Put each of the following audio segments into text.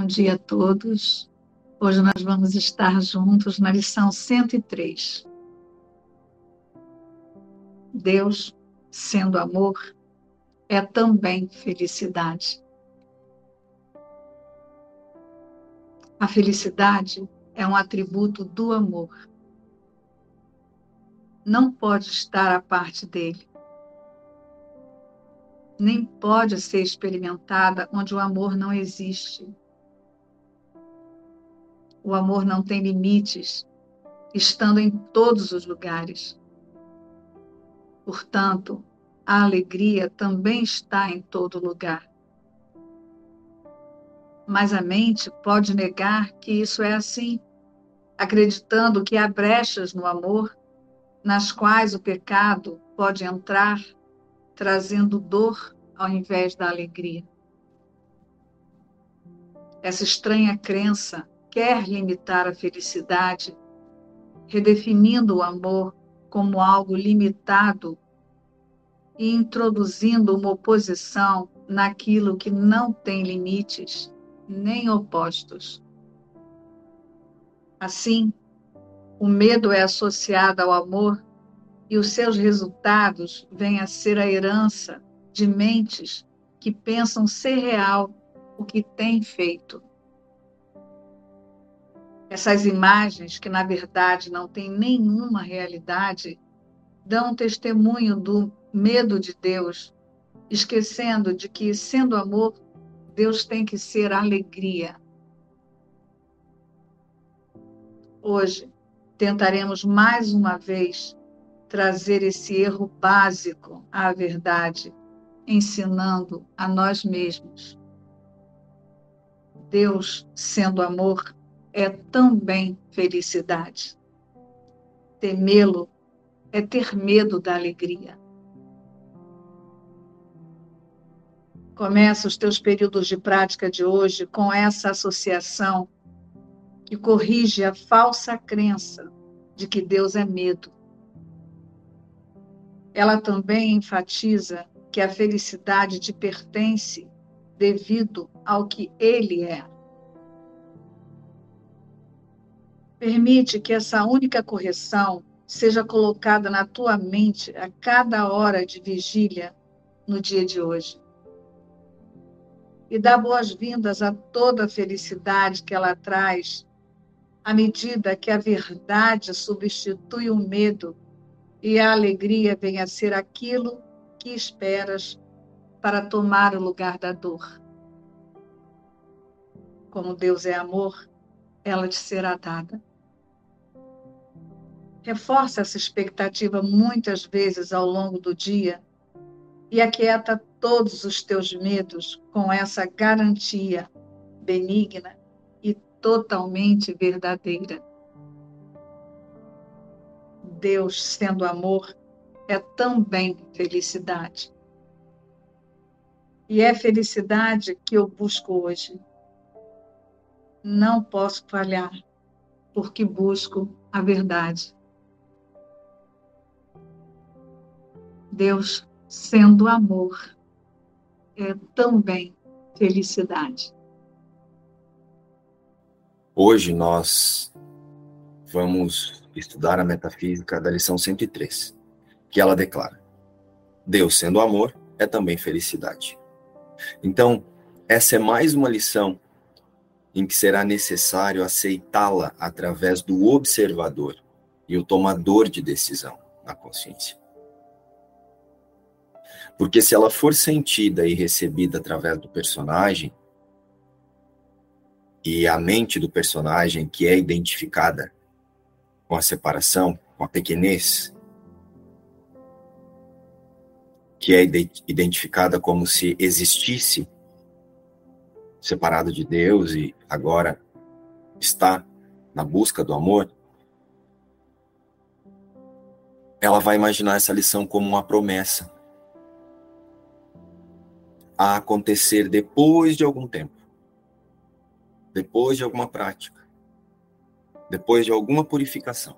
Bom dia a todos. Hoje nós vamos estar juntos na lição 103. Deus, sendo amor, é também felicidade. A felicidade é um atributo do amor. Não pode estar à parte dele. Nem pode ser experimentada onde o amor não existe. O amor não tem limites, estando em todos os lugares. Portanto, a alegria também está em todo lugar. Mas a mente pode negar que isso é assim, acreditando que há brechas no amor nas quais o pecado pode entrar, trazendo dor ao invés da alegria. Essa estranha crença quer limitar a felicidade, redefinindo o amor como algo limitado e introduzindo uma oposição naquilo que não tem limites nem opostos. Assim, o medo é associado ao amor e os seus resultados vêm a ser a herança de mentes que pensam ser real o que têm feito. Essas imagens, que na verdade não têm nenhuma realidade, dão testemunho do medo de Deus, esquecendo de que, sendo amor, Deus tem que ser alegria. Hoje, tentaremos mais uma vez trazer esse erro básico à verdade, ensinando a nós mesmos. Deus, sendo amor, é também felicidade. Temê-lo é ter medo da alegria. Começa os teus períodos de prática de hoje com essa associação que corrige a falsa crença de que Deus é medo. Ela também enfatiza que a felicidade te pertence devido ao que Ele é. Permite que essa única correção seja colocada na tua mente a cada hora de vigília no dia de hoje. E dá boas-vindas a toda a felicidade que ela traz, à medida que a verdade substitui o medo e a alegria vem a ser aquilo que esperas para tomar o lugar da dor. Como Deus é amor, ela te será dada. Reforça essa expectativa muitas vezes ao longo do dia e aquieta todos os teus medos com essa garantia benigna e totalmente verdadeira. Deus, sendo amor, é também felicidade. E é felicidade que eu busco hoje. Não posso falhar, porque busco a verdade. Deus, sendo amor, é também felicidade. Hoje nós vamos estudar a metafísica da lição 103, que ela declara: Deus, sendo amor, é também felicidade. Então, essa é mais uma lição em que será necessário aceitá-la através do observador e o tomador de decisão na consciência. Porque se ela for sentida e recebida através do personagem, e a mente do personagem que é identificada com a separação, com a pequenez, que é identificada como se existisse separado de Deus e agora está na busca do amor, ela vai imaginar essa lição como uma promessa a acontecer depois de algum tempo, depois de alguma prática, depois de alguma purificação.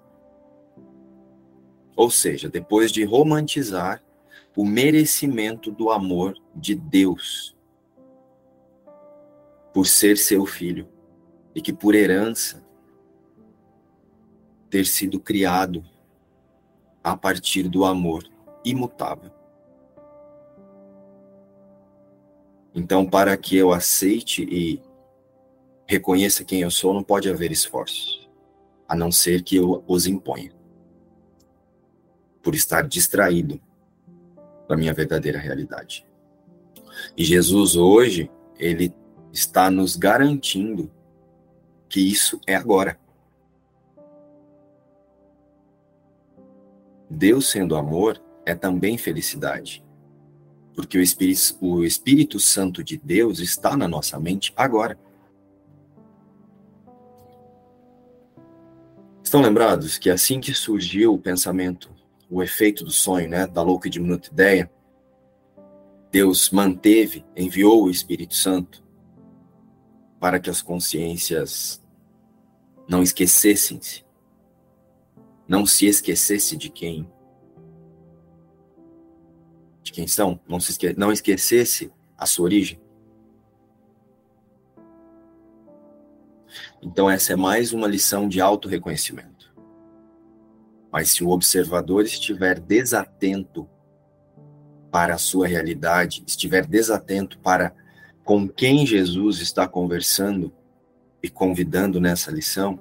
Ou seja, depois de romantizar o merecimento do amor de Deus. por ser seu filho e que por herança ter sido criado a partir do amor imutável. Então, para que eu aceite e reconheça quem eu sou, não pode haver esforços, a não ser que eu os imponha, por estar distraído da minha verdadeira realidade. E Jesus hoje, ele está nos garantindo que isso é agora. Deus sendo amor é também felicidade. Porque o Espírito, o Espírito Santo de Deus está na nossa mente agora. Estão lembrados que assim que surgiu o pensamento, o efeito do sonho, né, da louca e diminuta ideia, Deus manteve, enviou o Espírito Santo para que as consciências não esquecessem-se não se esquecesse de quem de quem são, não se esque, não esquecesse a sua origem. Então essa é mais uma lição de auto-reconhecimento. Mas se o observador estiver desatento para a sua realidade, estiver desatento para com quem Jesus está conversando e convidando nessa lição,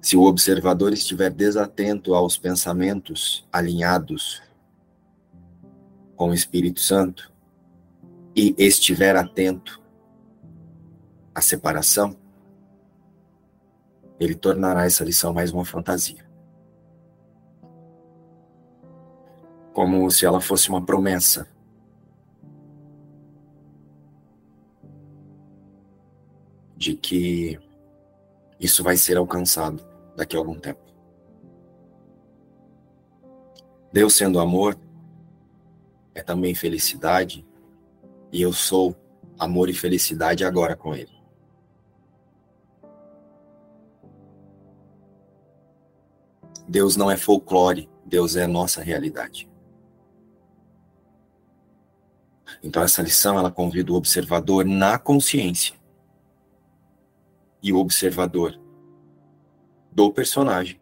se o observador estiver desatento aos pensamentos alinhados com o Espírito Santo e estiver atento à separação, ele tornará essa lição mais uma fantasia. Como se ela fosse uma promessa. De que isso vai ser alcançado daqui a algum tempo. Deus sendo amor é também felicidade, e eu sou amor e felicidade agora com Ele. Deus não é folclore, Deus é nossa realidade. Então essa lição ela convida o observador na consciência e o observador do personagem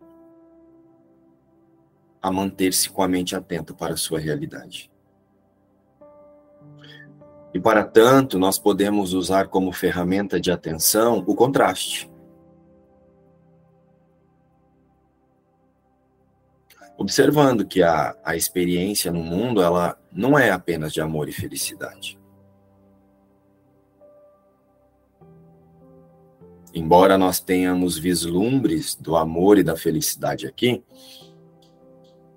a manter-se com a mente atenta para a sua realidade. E para tanto, nós podemos usar como ferramenta de atenção o contraste. Observando que a, a experiência no mundo, ela não é apenas de amor e felicidade. Embora nós tenhamos vislumbres do amor e da felicidade aqui,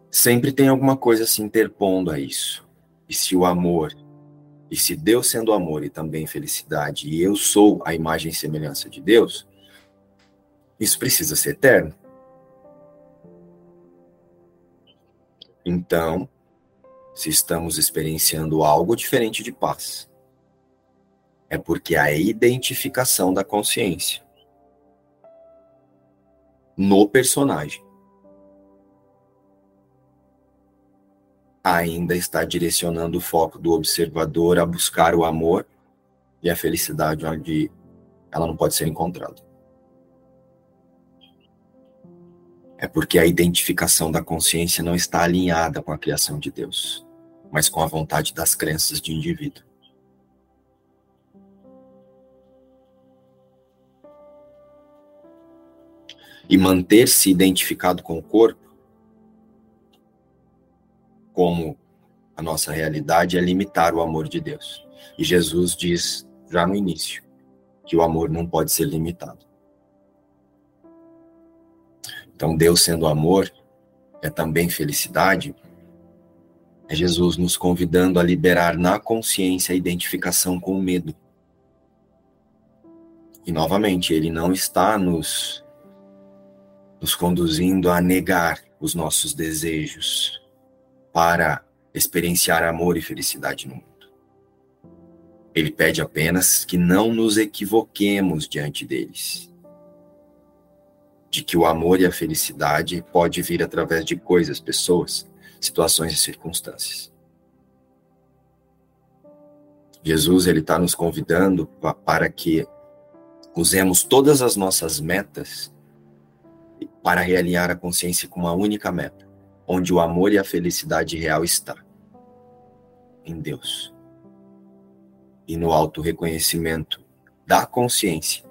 sempre tem alguma coisa se interpondo a isso. E se o amor, e se Deus sendo amor e também felicidade, e eu sou a imagem e semelhança de Deus, isso precisa ser eterno. Então, se estamos experienciando algo diferente de paz, é porque a identificação da consciência no personagem. Ainda está direcionando o foco do observador a buscar o amor e a felicidade onde ela não pode ser encontrada. É porque a identificação da consciência não está alinhada com a criação de Deus, mas com a vontade das crenças de indivíduo. E manter-se identificado com o corpo, como a nossa realidade, é limitar o amor de Deus. E Jesus diz já no início que o amor não pode ser limitado. Então, Deus sendo amor, é também felicidade. É Jesus nos convidando a liberar na consciência a identificação com o medo. E novamente, ele não está nos nos conduzindo a negar os nossos desejos para experienciar amor e felicidade no mundo. Ele pede apenas que não nos equivoquemos diante deles. De que o amor e a felicidade pode vir através de coisas, pessoas, situações e circunstâncias. Jesus ele está nos convidando para que usemos todas as nossas metas para realinhar a consciência com uma única meta, onde o amor e a felicidade real está em Deus e no auto reconhecimento da consciência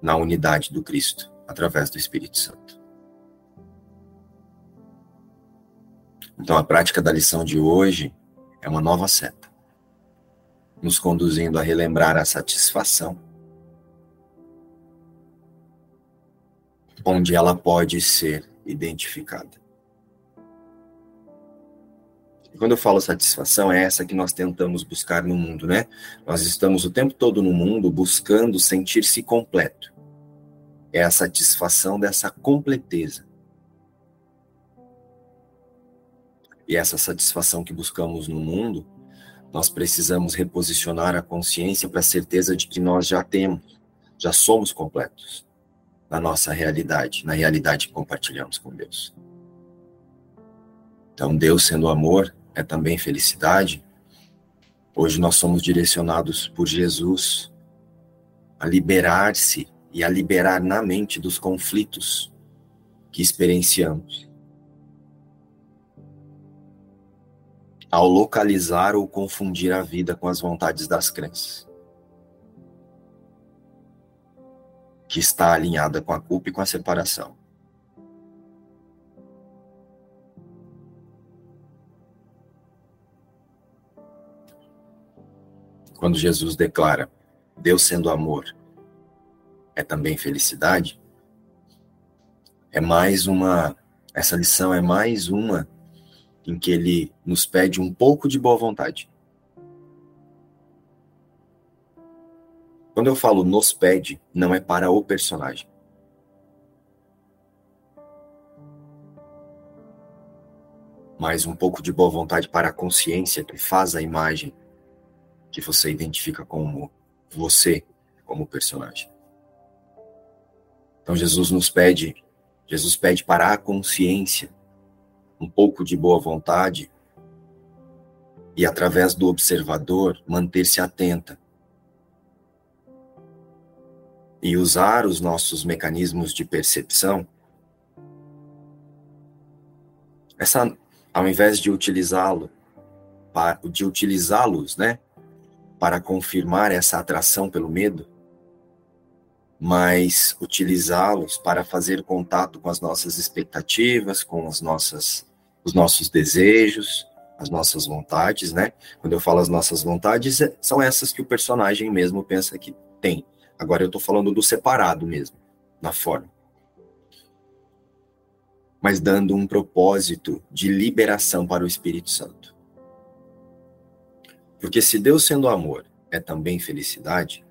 na unidade do Cristo através do Espírito Santo. Então a prática da lição de hoje é uma nova seta, nos conduzindo a relembrar a satisfação onde ela pode ser identificada. quando eu falo satisfação, é essa que nós tentamos buscar no mundo, né? Nós estamos o tempo todo no mundo buscando sentir-se completo. É a satisfação dessa completeza. E essa satisfação que buscamos no mundo, nós precisamos reposicionar a consciência para a certeza de que nós já temos, já somos completos na nossa realidade, na realidade que compartilhamos com Deus. Então, Deus sendo amor é também felicidade. Hoje nós somos direcionados por Jesus a liberar-se e a liberar na mente dos conflitos que experienciamos. Ao localizar ou confundir a vida com as vontades das crenças. Que está alinhada com a culpa e com a separação. Quando Jesus declara Deus sendo amor é também felicidade, é mais uma, essa lição é mais uma em que ele nos pede um pouco de boa vontade. Quando eu falo nos pede, não é para o personagem. Mas um pouco de boa vontade para a consciência que faz a imagem que você identifica como você, como personagem. Então Jesus nos pede, Jesus pede para a consciência um pouco de boa vontade e através do observador manter-se atenta e usar os nossos mecanismos de percepção, essa, ao invés de utilizá-lo, de utilizá-los, né, para confirmar essa atração pelo medo, mas utilizá-los para fazer contato com as nossas expectativas, com as nossas, os nossos desejos, as nossas vontades, né? Quando eu falo as nossas vontades, é, são essas que o personagem mesmo pensa que tem. Agora eu estou falando do separado mesmo, na forma. Mas dando um propósito de liberação para o Espírito Santo. Porque se Deus sendo amor é também felicidade,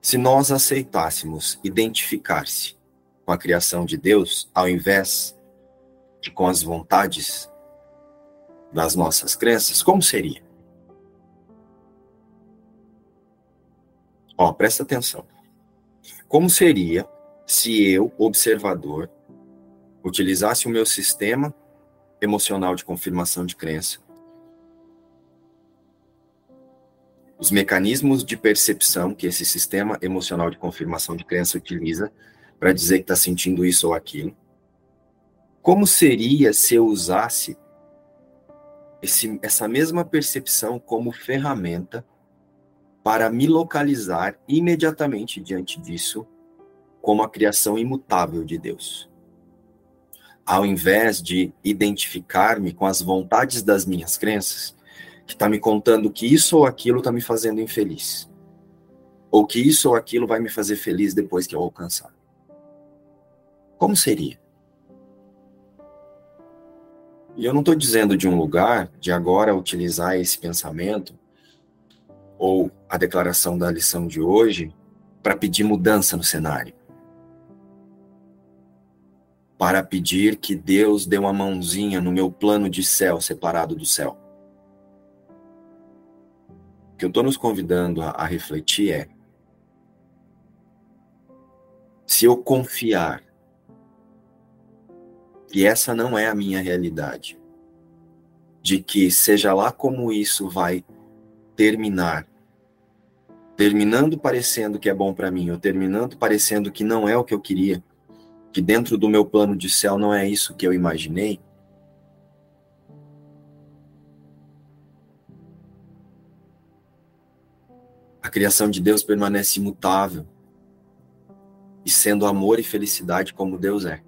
se nós aceitássemos identificar-se com a criação de Deus, ao invés de com as vontades das nossas crenças, como seria? Ó, presta atenção. Como seria se eu, observador, utilizasse o meu sistema emocional de confirmação de crença, os mecanismos de percepção que esse sistema emocional de confirmação de crença utiliza para dizer que está sentindo isso ou aquilo. Como seria se eu usasse esse, essa mesma percepção como ferramenta para me localizar imediatamente diante disso como a criação imutável de Deus. Ao invés de identificar-me com as vontades das minhas crenças, que está me contando que isso ou aquilo está me fazendo infeliz, ou que isso ou aquilo vai me fazer feliz depois que eu alcançar. Como seria? E eu não estou dizendo de um lugar de agora utilizar esse pensamento ou a declaração da lição de hoje para pedir mudança no cenário. Para pedir que Deus dê uma mãozinha no meu plano de céu separado do céu. O que eu estou nos convidando a, a refletir é: se eu confiar que essa não é a minha realidade, de que, seja lá como isso vai terminar, terminando parecendo que é bom para mim, ou terminando parecendo que não é o que eu queria, que dentro do meu plano de céu não é isso que eu imaginei, a criação de Deus permanece imutável e sendo amor e felicidade como Deus é.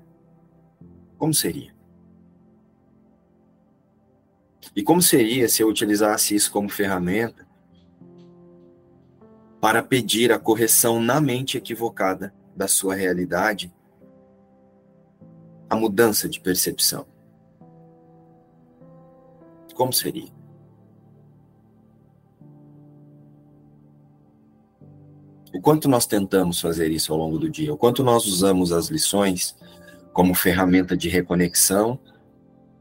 Como seria? E como seria se eu utilizasse isso como ferramenta para pedir a correção na mente equivocada da sua realidade, a mudança de percepção? Como seria? O quanto nós tentamos fazer isso ao longo do dia? O quanto nós usamos as lições como ferramenta de reconexão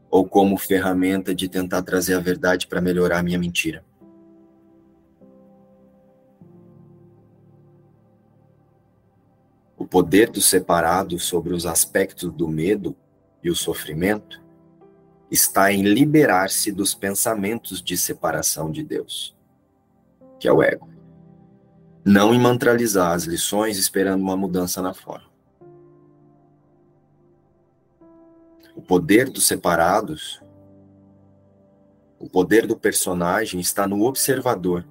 ou como ferramenta de tentar trazer a verdade para melhorar a minha mentira? O poder do separado sobre os aspectos do medo e o sofrimento está em liberar-se dos pensamentos de separação de Deus, que é o ego não em mantralizar as lições esperando uma mudança na forma. O poder dos separados, o poder do personagem está no observador,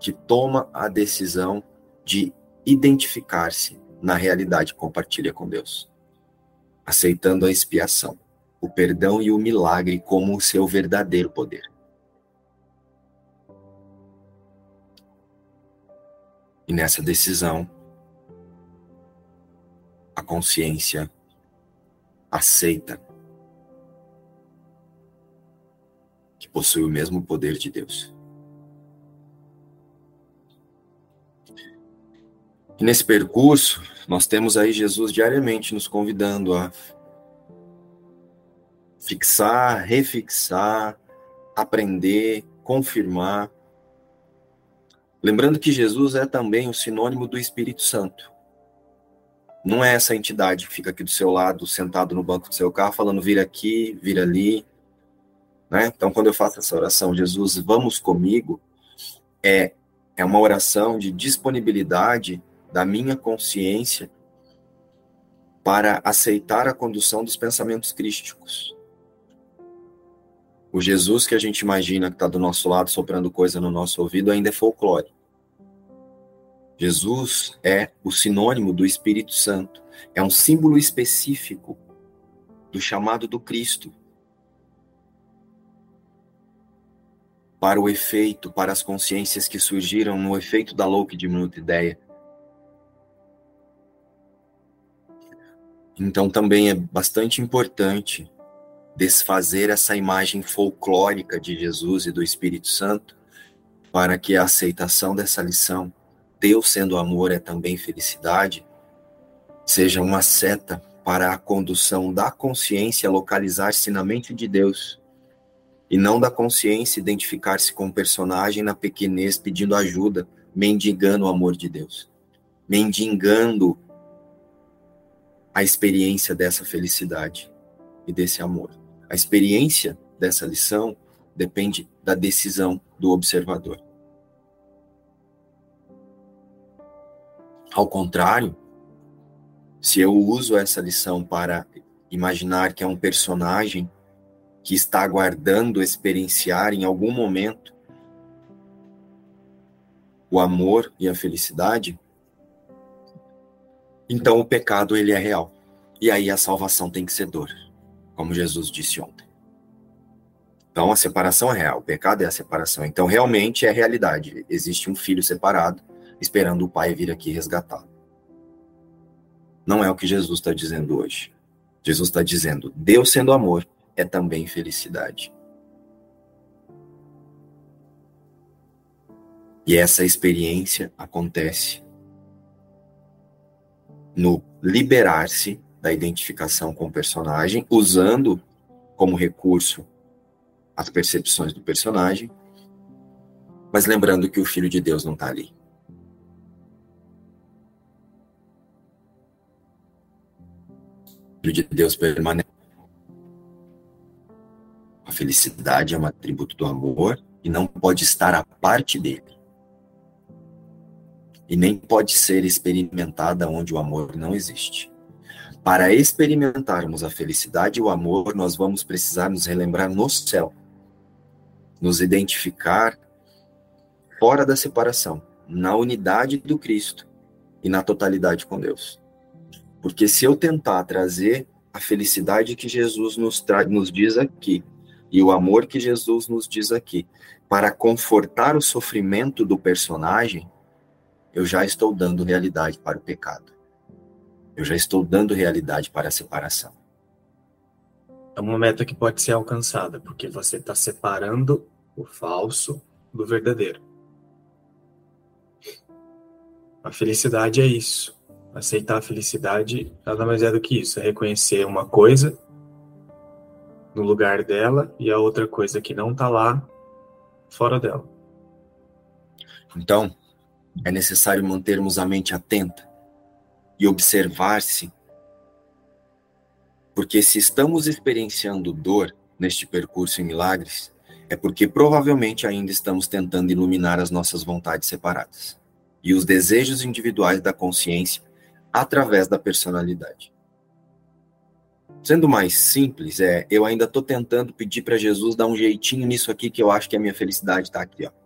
que toma a decisão de identificar-se na realidade compartilha com Deus, aceitando a expiação, o perdão e o milagre como o seu verdadeiro poder. E nessa decisão, a consciência aceita que possui o mesmo poder de Deus. Nesse percurso, nós temos aí Jesus diariamente nos convidando a fixar, refixar, aprender, confirmar Lembrando que Jesus é também o sinônimo do Espírito Santo. Não é essa entidade que fica aqui do seu lado, sentado no banco do seu carro, falando vira aqui, vira ali. Né? Então, quando eu faço essa oração, Jesus, vamos comigo, é, é uma oração de disponibilidade da minha consciência para aceitar a condução dos pensamentos crísticos. O Jesus que a gente imagina que está do nosso lado soprando coisa no nosso ouvido ainda é folclore. Jesus é o sinônimo do Espírito Santo, é um símbolo específico do chamado do Cristo para o efeito, para as consciências que surgiram no efeito da louca e diminuta ideia. Então também é bastante importante desfazer essa imagem folclórica de Jesus e do Espírito Santo para que a aceitação dessa lição Deus sendo amor é também felicidade, seja uma seta para a condução da consciência localizar-se na mente de Deus e não da consciência identificar-se com o personagem na pequenez pedindo ajuda, mendigando o amor de Deus, mendigando a experiência dessa felicidade e desse amor. A experiência dessa lição depende da decisão do observador. Ao contrário, se eu uso essa lição para imaginar que é um personagem que está aguardando experienciar em algum momento o amor e a felicidade, então o pecado ele é real. E aí a salvação tem que ser dor, como Jesus disse ontem. Então a separação é real, o pecado é a separação. Então realmente é realidade. Existe um filho separado esperando o pai vir aqui resgatá-lo. Não é o que Jesus está dizendo hoje. Jesus está dizendo: Deus sendo amor é também felicidade. E essa experiência acontece no liberar-se da identificação com o personagem, usando como recurso as percepções do personagem, mas lembrando que o Filho de Deus não está ali. de Deus permanece. A felicidade é um atributo do amor e não pode estar à parte dele. E nem pode ser experimentada onde o amor não existe. Para experimentarmos a felicidade e o amor, nós vamos precisar nos relembrar no céu, nos identificar fora da separação, na unidade do Cristo e na totalidade com Deus. Porque se eu tentar trazer a felicidade que Jesus nos, nos diz aqui e o amor que Jesus nos diz aqui para confortar o sofrimento do personagem, eu já estou dando realidade para o pecado. Eu já estou dando realidade para a separação. É uma meta que pode ser alcançada, porque você está separando o falso do verdadeiro. A felicidade é isso. Aceitar a felicidade nada mais é do que isso: é reconhecer uma coisa no lugar dela e a outra coisa que não está lá fora dela. Então, é necessário mantermos a mente atenta e observar-se. Porque se estamos experienciando dor neste percurso em milagres, é porque provavelmente ainda estamos tentando iluminar as nossas vontades separadas e os desejos individuais da consciência através da personalidade. Sendo mais simples, é, eu ainda estou tentando pedir para Jesus dar um jeitinho nisso aqui que eu acho que a minha felicidade está aqui, ó.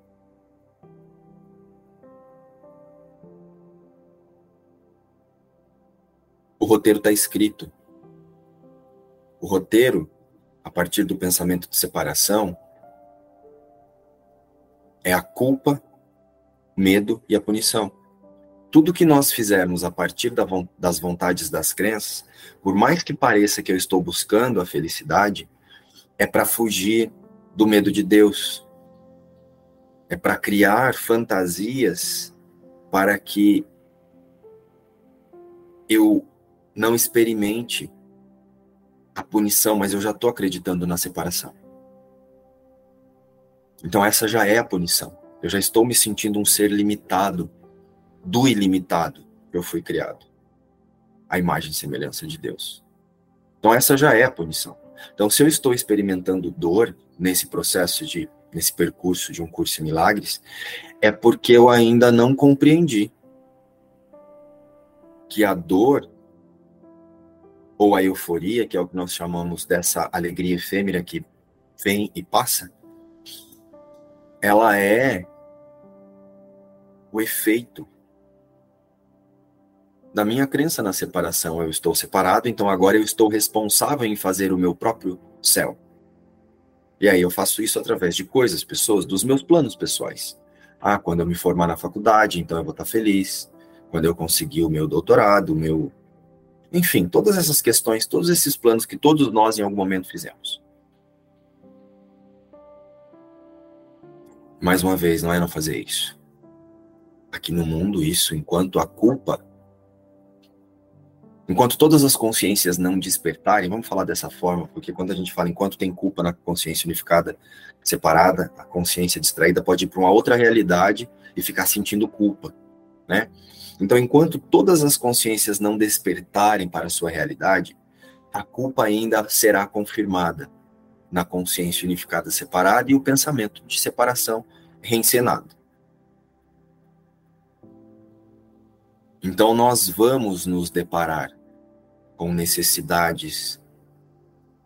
Roteiro está escrito. O roteiro, a partir do pensamento de separação, é a culpa, medo e a punição. Tudo que nós fizermos a partir das vontades das crenças, por mais que pareça que eu estou buscando a felicidade, é para fugir do medo de Deus. É para criar fantasias para que eu não experimente a punição, mas eu já estou acreditando na separação. Então essa já é a punição. Eu já estou me sentindo um ser limitado do ilimitado que eu fui criado. A imagem e semelhança de Deus. Então essa já é a punição. Então se eu estou experimentando dor nesse processo de nesse percurso de um curso em milagres, é porque eu ainda não compreendi que a dor ou a euforia, que é o que nós chamamos dessa alegria efêmera que vem e passa, ela é o efeito da minha crença na separação. Eu estou separado, então agora eu estou responsável em fazer o meu próprio céu. E aí eu faço isso através de coisas, pessoas, dos meus planos pessoais. Ah, quando eu me formar na faculdade, então eu vou estar feliz. Quando eu conseguir o meu doutorado, o meu enfim, todas essas questões, todos esses planos que todos nós em algum momento fizemos. Mais uma vez, não é não fazer isso. Aqui no mundo, isso, enquanto a culpa, enquanto todas as consciências não despertarem, vamos falar dessa forma, porque quando a gente fala enquanto tem culpa na consciência unificada, separada, a consciência distraída pode ir para uma outra realidade e ficar sentindo culpa, né? Então, enquanto todas as consciências não despertarem para a sua realidade, a culpa ainda será confirmada na consciência unificada separada e o pensamento de separação reencenado. Então, nós vamos nos deparar com necessidades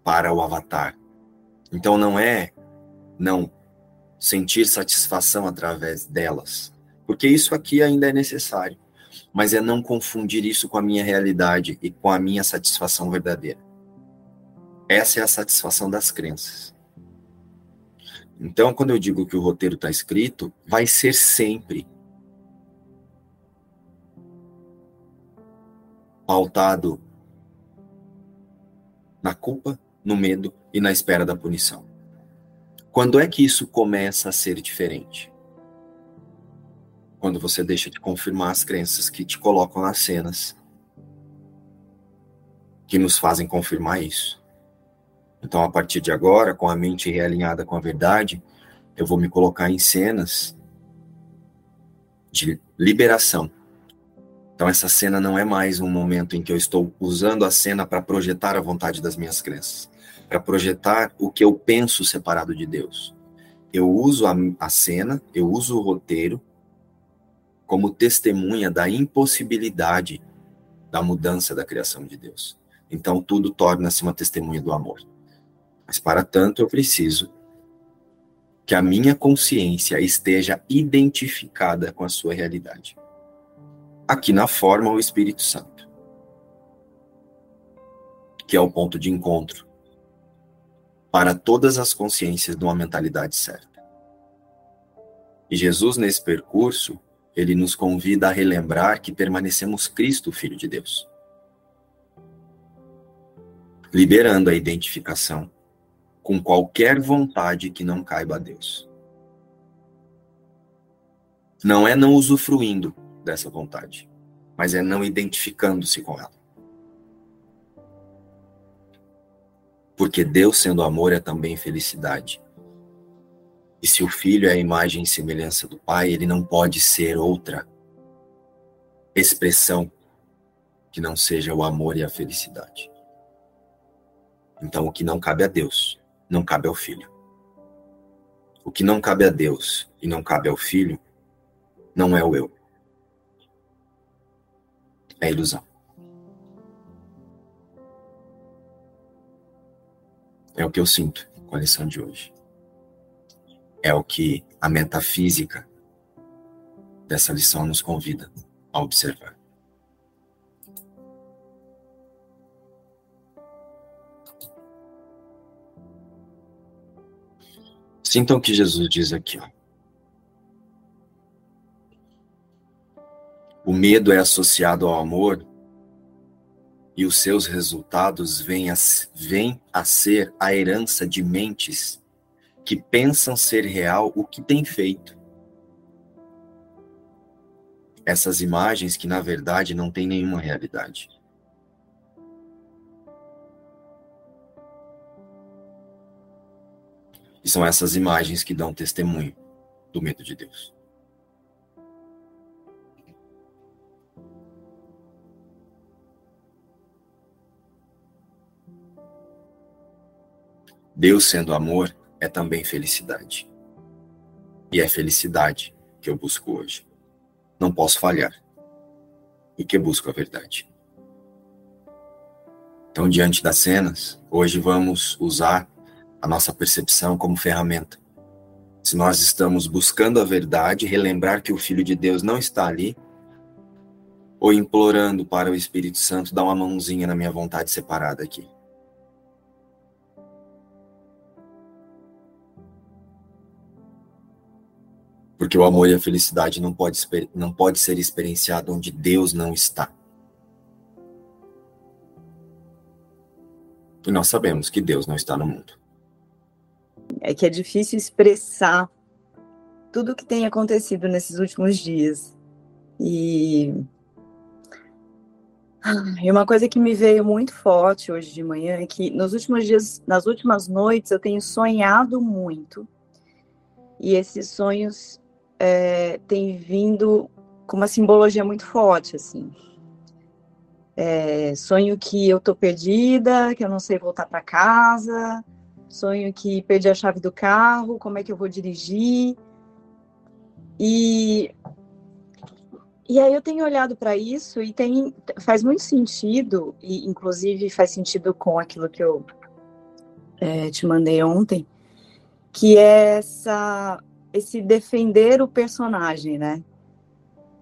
para o avatar. Então, não é não sentir satisfação através delas, porque isso aqui ainda é necessário mas é não confundir isso com a minha realidade e com a minha satisfação verdadeira. Essa é a satisfação das crenças. Então, quando eu digo que o roteiro está escrito, vai ser sempre pautado na culpa, no medo e na espera da punição. Quando é que isso começa a ser diferente? Quando você deixa de confirmar as crenças que te colocam nas cenas, que nos fazem confirmar isso. Então, a partir de agora, com a mente realinhada com a verdade, eu vou me colocar em cenas de liberação. Então, essa cena não é mais um momento em que eu estou usando a cena para projetar a vontade das minhas crenças. para projetar o que eu penso separado de Deus. Eu uso a, a cena, eu uso o roteiro como testemunha da impossibilidade da mudança da criação de Deus. Então tudo torna-se uma testemunha do amor. Mas para tanto eu preciso que a minha consciência esteja identificada com a sua realidade. Aqui na forma o Espírito Santo, que é o ponto de encontro para todas as consciências de uma mentalidade certa. E Jesus nesse percurso ele nos convida a relembrar que permanecemos Cristo, Filho de Deus. Liberando a identificação com qualquer vontade que não caiba a Deus. Não é não usufruindo dessa vontade, mas é não identificando-se com ela. Porque Deus, sendo amor, é também felicidade. E se o filho é a imagem e semelhança do pai, ele não pode ser outra expressão que não seja o amor e a felicidade. Então, o que não cabe a Deus, não cabe ao filho. O que não cabe a Deus e não cabe ao filho, não é o eu. É ilusão. É o que eu sinto com a lição de hoje é o que a metafísica dessa lição nos convida a observar. Sintam o que Jesus diz aqui. Ó. O medo é associado ao amor e os seus resultados vêm a, vêm a ser a herança de mentes que pensam ser real o que tem feito. Essas imagens que na verdade não têm nenhuma realidade. E são essas imagens que dão testemunho do medo de Deus. Deus sendo amor, é também felicidade. E é felicidade que eu busco hoje. Não posso falhar. E que busco a verdade. Então, diante das cenas, hoje vamos usar a nossa percepção como ferramenta. Se nós estamos buscando a verdade, relembrar que o Filho de Deus não está ali, ou implorando para o Espírito Santo dar uma mãozinha na minha vontade separada aqui. Porque o amor e a felicidade não pode, não pode ser experienciado onde Deus não está. E nós sabemos que Deus não está no mundo. É que é difícil expressar tudo o que tem acontecido nesses últimos dias. E... e uma coisa que me veio muito forte hoje de manhã é que nos últimos dias, nas últimas noites, eu tenho sonhado muito. E esses sonhos é, tem vindo com uma simbologia muito forte, assim. É, sonho que eu tô perdida, que eu não sei voltar para casa, sonho que perdi a chave do carro, como é que eu vou dirigir. E e aí eu tenho olhado para isso e tem faz muito sentido e inclusive faz sentido com aquilo que eu é, te mandei ontem, que é essa esse defender o personagem, né?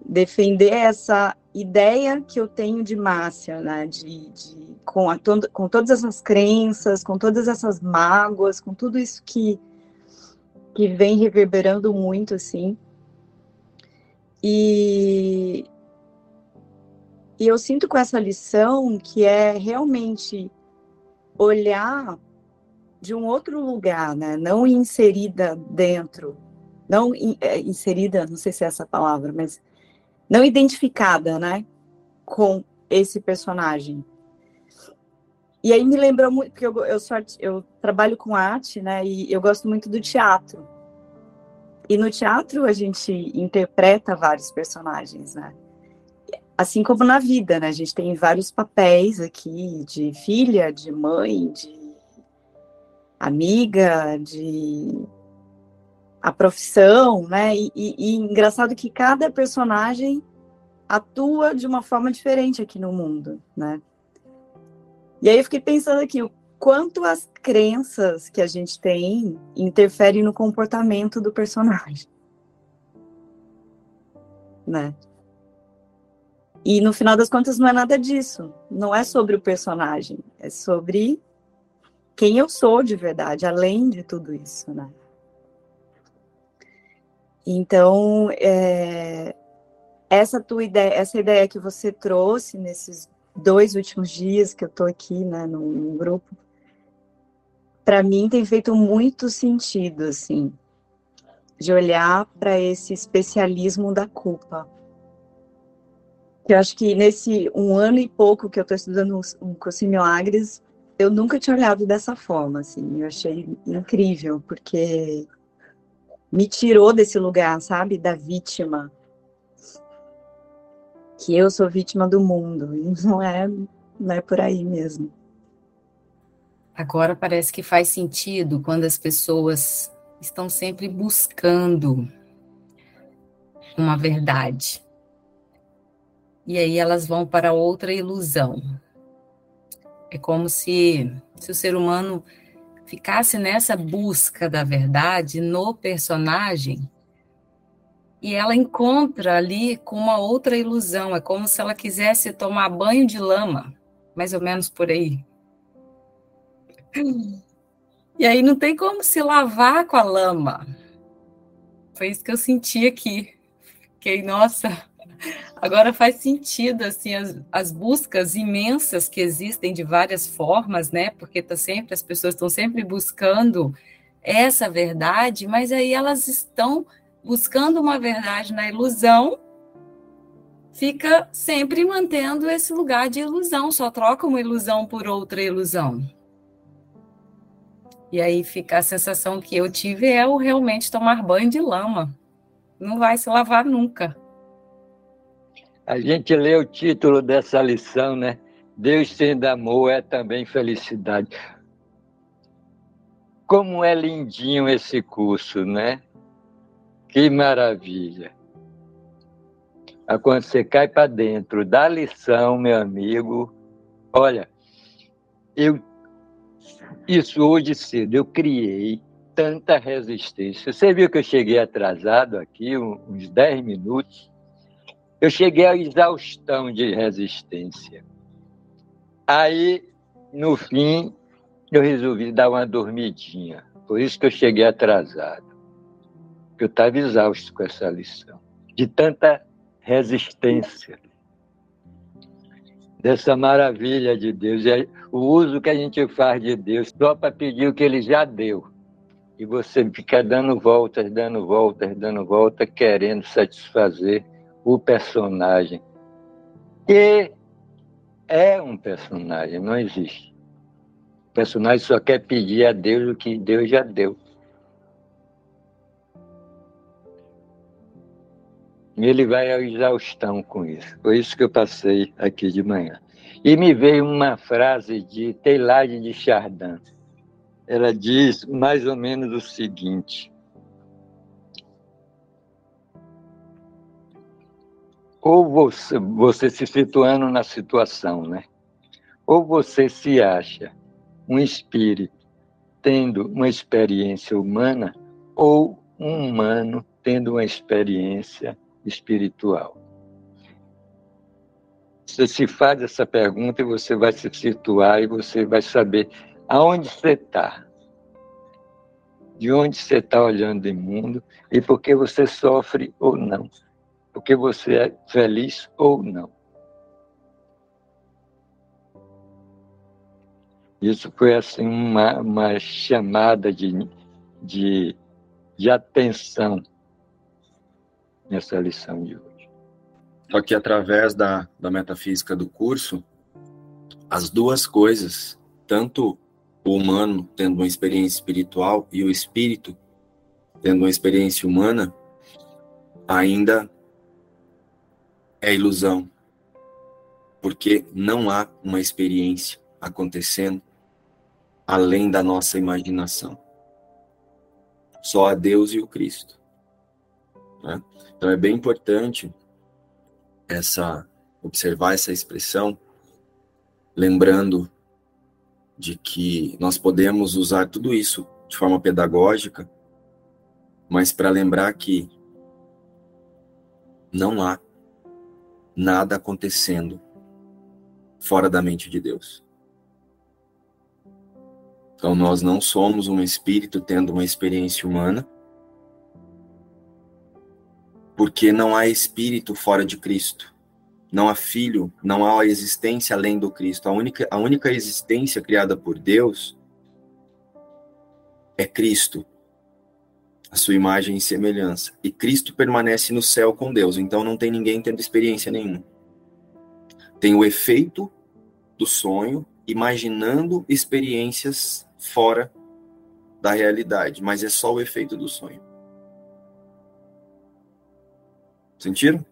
Defender essa ideia que eu tenho de Márcia, né? De, de com, a, com todas essas crenças, com todas essas mágoas, com tudo isso que, que vem reverberando muito, assim. E, e eu sinto com essa lição que é realmente olhar de um outro lugar, né? Não inserida dentro não é, inserida, não sei se é essa palavra, mas não identificada, né, com esse personagem. E aí me lembrou muito, porque eu, eu, sou, eu trabalho com arte, né, e eu gosto muito do teatro. E no teatro a gente interpreta vários personagens, né? Assim como na vida, né? A gente tem vários papéis aqui de filha, de mãe, de amiga, de a profissão, né? E, e, e, engraçado que cada personagem atua de uma forma diferente aqui no mundo, né? E aí eu fiquei pensando aqui o quanto as crenças que a gente tem interferem no comportamento do personagem, né? E no final das contas não é nada disso, não é sobre o personagem, é sobre quem eu sou de verdade, além de tudo isso, né? Então, é, essa tua ideia, essa ideia que você trouxe nesses dois últimos dias que eu tô aqui, né, no grupo, para mim tem feito muito sentido, assim, de olhar para esse especialismo da culpa. Eu acho que nesse um ano e pouco que eu estou estudando um curso em milagres, eu nunca tinha olhado dessa forma, assim, eu achei incrível, porque me tirou desse lugar, sabe, da vítima. Que eu sou vítima do mundo. E não é, não é por aí mesmo. Agora parece que faz sentido quando as pessoas estão sempre buscando uma verdade. E aí elas vão para outra ilusão. É como se, se o ser humano ficasse nessa busca da verdade no personagem e ela encontra ali com uma outra ilusão. É como se ela quisesse tomar banho de lama, mais ou menos por aí. E aí não tem como se lavar com a lama. Foi isso que eu senti aqui. Fiquei, nossa, Agora faz sentido assim as, as, buscas imensas que existem de várias formas, né? Porque tá sempre as pessoas estão sempre buscando essa verdade, mas aí elas estão buscando uma verdade na ilusão, fica sempre mantendo esse lugar de ilusão, só troca uma ilusão por outra ilusão. E aí fica a sensação que eu tive é o realmente tomar banho de lama. Não vai se lavar nunca. A gente lê o título dessa lição, né? Deus sendo amor é também felicidade. Como é lindinho esse curso, né? Que maravilha. Quando você cai para dentro da lição, meu amigo, olha, eu isso hoje cedo eu criei tanta resistência. Você viu que eu cheguei atrasado aqui, uns 10 minutos? Eu cheguei à exaustão de resistência. Aí, no fim, eu resolvi dar uma dormidinha. Por isso que eu cheguei atrasado. Eu estava exausto com essa lição. De tanta resistência. Dessa maravilha de Deus. O uso que a gente faz de Deus só para pedir o que ele já deu. E você fica dando voltas, dando voltas, dando voltas, querendo satisfazer o personagem. E é um personagem, não existe. O personagem só quer pedir a Deus o que Deus já deu. E ele vai à exaustão com isso. Foi isso que eu passei aqui de manhã. E me veio uma frase de Teilhard de Chardin. Ela diz mais ou menos o seguinte: ou você, você se situando na situação, né? Ou você se acha um espírito tendo uma experiência humana, ou um humano tendo uma experiência espiritual. Você se faz essa pergunta e você vai se situar e você vai saber aonde você está, de onde você está olhando o mundo e por que você sofre ou não porque você é feliz ou não. Isso foi assim uma, uma chamada de, de, de atenção nessa lição de hoje. Só que através da, da metafísica do curso, as duas coisas, tanto o humano tendo uma experiência espiritual e o espírito tendo uma experiência humana, ainda é ilusão, porque não há uma experiência acontecendo além da nossa imaginação. Só a Deus e o Cristo. Né? Então é bem importante essa observar essa expressão, lembrando de que nós podemos usar tudo isso de forma pedagógica, mas para lembrar que não há nada acontecendo fora da mente de Deus. Então nós não somos um espírito tendo uma experiência humana, porque não há espírito fora de Cristo. Não há filho, não há existência além do Cristo. A única, a única existência criada por Deus é Cristo, a sua imagem e semelhança. E Cristo permanece no céu com Deus, então não tem ninguém tendo experiência nenhuma. Tem o efeito do sonho, imaginando experiências fora da realidade, mas é só o efeito do sonho. Sentiram?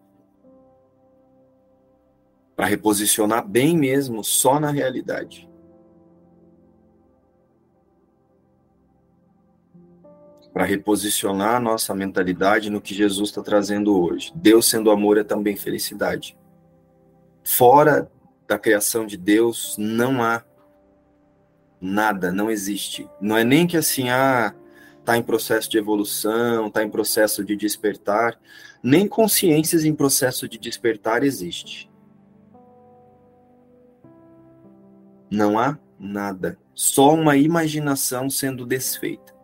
Para reposicionar bem mesmo só na realidade. Para reposicionar a nossa mentalidade no que Jesus está trazendo hoje. Deus sendo amor é também felicidade. Fora da criação de Deus não há nada, não existe. Não é nem que assim, ah, está em processo de evolução, está em processo de despertar. Nem consciências em processo de despertar existe. Não há nada. Só uma imaginação sendo desfeita.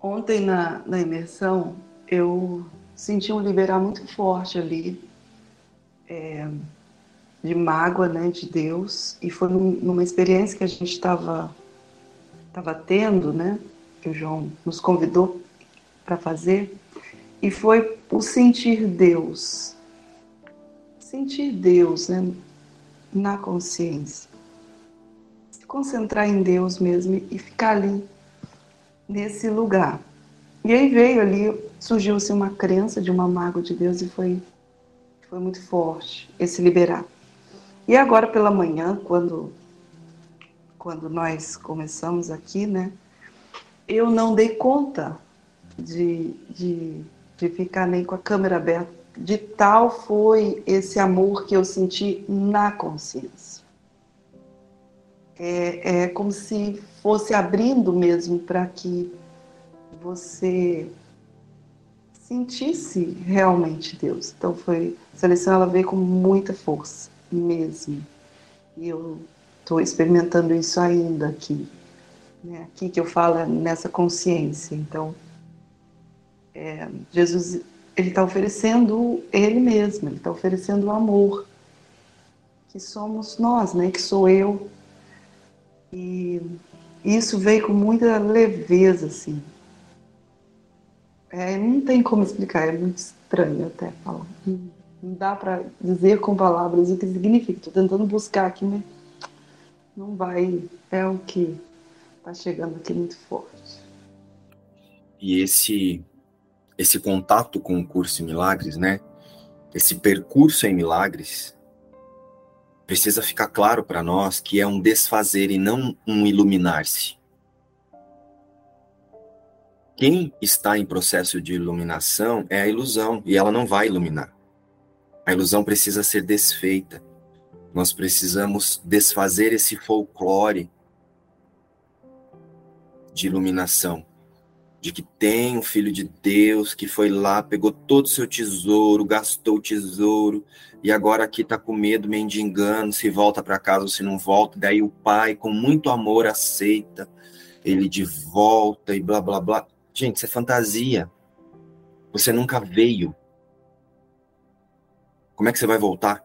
Ontem na, na imersão, eu senti um liberar muito forte ali, é, de mágoa né, de Deus, e foi numa experiência que a gente estava tava tendo, né, que o João nos convidou para fazer, e foi o sentir Deus. Sentir Deus né, na consciência. Se concentrar em Deus mesmo e ficar ali, nesse lugar. E aí veio ali, surgiu-se uma crença de uma mágoa de Deus e foi, foi muito forte esse liberar. E agora pela manhã, quando, quando nós começamos aqui, né, eu não dei conta de, de de ficar nem com a câmera aberta. De tal foi esse amor que eu senti na consciência. É, é como se fosse abrindo mesmo para que você sentisse realmente Deus. Então foi, essa lição ela veio com muita força mesmo. E eu estou experimentando isso ainda aqui. Né? Aqui que eu falo é nessa consciência. Então, é, Jesus ele está oferecendo ele mesmo, ele está oferecendo o amor que somos nós, né? Que sou eu. E isso veio com muita leveza, assim. É, não tem como explicar, é muito estranho até falar. Não dá para dizer com palavras o que significa. Estou tentando buscar aqui, mas não vai. É o que está chegando aqui muito forte. E esse esse contato com o curso em milagres, né? Esse percurso em milagres, precisa ficar claro para nós que é um desfazer e não um iluminar-se. Quem está em processo de iluminação é a ilusão e ela não vai iluminar. A ilusão precisa ser desfeita. Nós precisamos desfazer esse folclore de iluminação de que tem um filho de Deus que foi lá, pegou todo o seu tesouro, gastou o tesouro e agora aqui está com medo, mendigando, se volta para casa ou se não volta. Daí o pai, com muito amor, aceita ele de volta e blá blá blá. Gente, isso é fantasia. Você nunca veio. Como é que você vai voltar?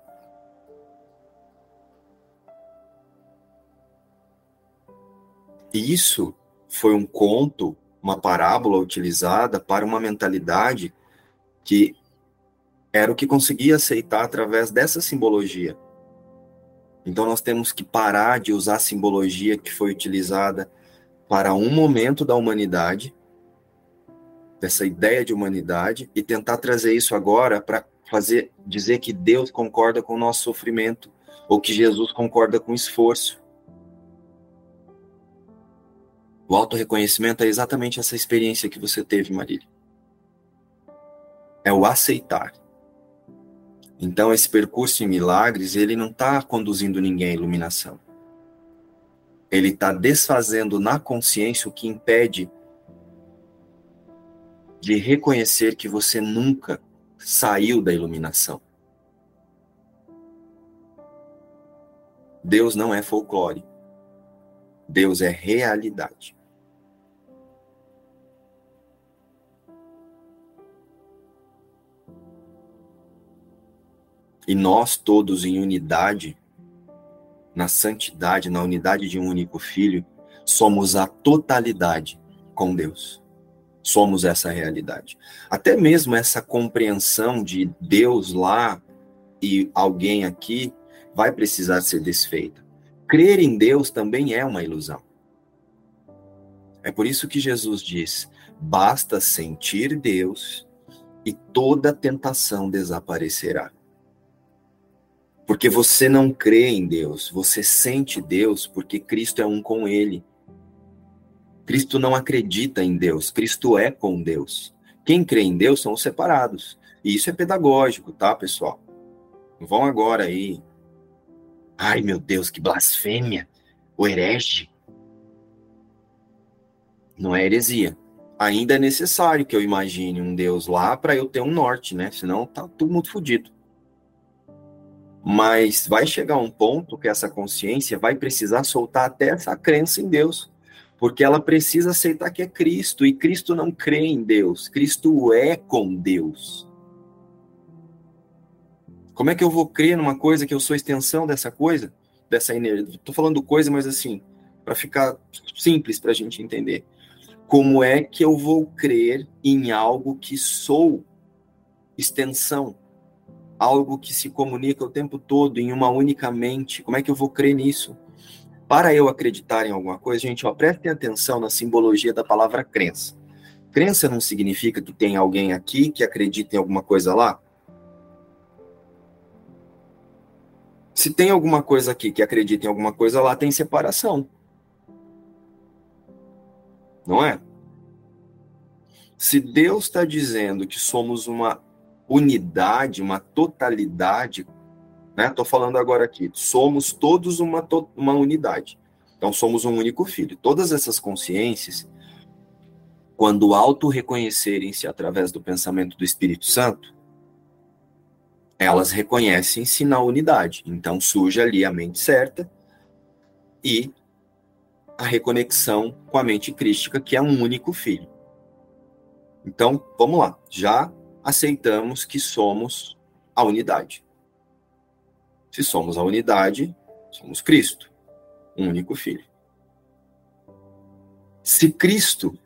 E isso foi um conto uma parábola utilizada para uma mentalidade que era o que conseguia aceitar através dessa simbologia. Então nós temos que parar de usar a simbologia que foi utilizada para um momento da humanidade, dessa ideia de humanidade, e tentar trazer isso agora para fazer dizer que Deus concorda com o nosso sofrimento ou que Jesus concorda com o esforço. O auto-reconhecimento é exatamente essa experiência que você teve, Marília. É o aceitar. Então, esse percurso em milagres, ele não está conduzindo ninguém à iluminação. Ele está desfazendo na consciência o que impede de reconhecer que você nunca saiu da iluminação. Deus não é folclore. Deus é realidade. E nós todos em unidade, na santidade, na unidade de um único Filho, somos a totalidade com Deus. Somos essa realidade. Até mesmo essa compreensão de Deus lá e alguém aqui vai precisar ser desfeita. Crer em Deus também é uma ilusão. É por isso que Jesus diz: basta sentir Deus e toda tentação desaparecerá. Porque você não crê em Deus, você sente Deus porque Cristo é um com Ele. Cristo não acredita em Deus, Cristo é com Deus. Quem crê em Deus são os separados. E isso é pedagógico, tá, pessoal? Vão agora aí Ai, meu Deus, que blasfêmia! O herege. Não é heresia. Ainda é necessário que eu imagine um Deus lá para eu ter um norte, né? Senão tá tudo muito fodido. Mas vai chegar um ponto que essa consciência vai precisar soltar até essa crença em Deus. Porque ela precisa aceitar que é Cristo. E Cristo não crê em Deus. Cristo é com Deus. Como é que eu vou crer numa coisa que eu sou extensão dessa coisa, dessa energia? Estou falando coisa, mas assim, para ficar simples para a gente entender. Como é que eu vou crer em algo que sou extensão? Algo que se comunica o tempo todo em uma única mente? Como é que eu vou crer nisso? Para eu acreditar em alguma coisa, gente, ó, prestem atenção na simbologia da palavra crença. Crença não significa que tem alguém aqui que acredita em alguma coisa lá? Se tem alguma coisa aqui que acredita em alguma coisa, lá tem separação. Não é? Se Deus está dizendo que somos uma unidade, uma totalidade, né? Falando agora aqui, somos todos uma, uma unidade. Então somos um único filho. Todas essas consciências, quando auto-reconhecerem-se através do pensamento do Espírito Santo, elas reconhecem-se na unidade. Então surge ali a mente certa e a reconexão com a mente crística, que é um único filho. Então, vamos lá. Já aceitamos que somos a unidade. Se somos a unidade, somos Cristo, um único filho. Se Cristo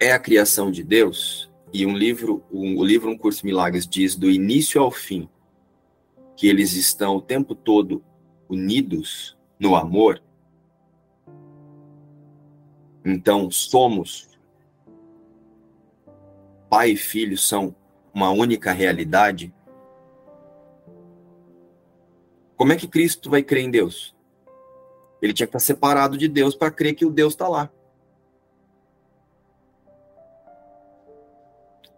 é a criação de Deus, e um livro, um, o livro Um Curso Milagres diz do início ao fim que eles estão o tempo todo unidos no amor. Então somos pai e filho são uma única realidade. Como é que Cristo vai crer em Deus? Ele tinha que estar separado de Deus para crer que o Deus está lá.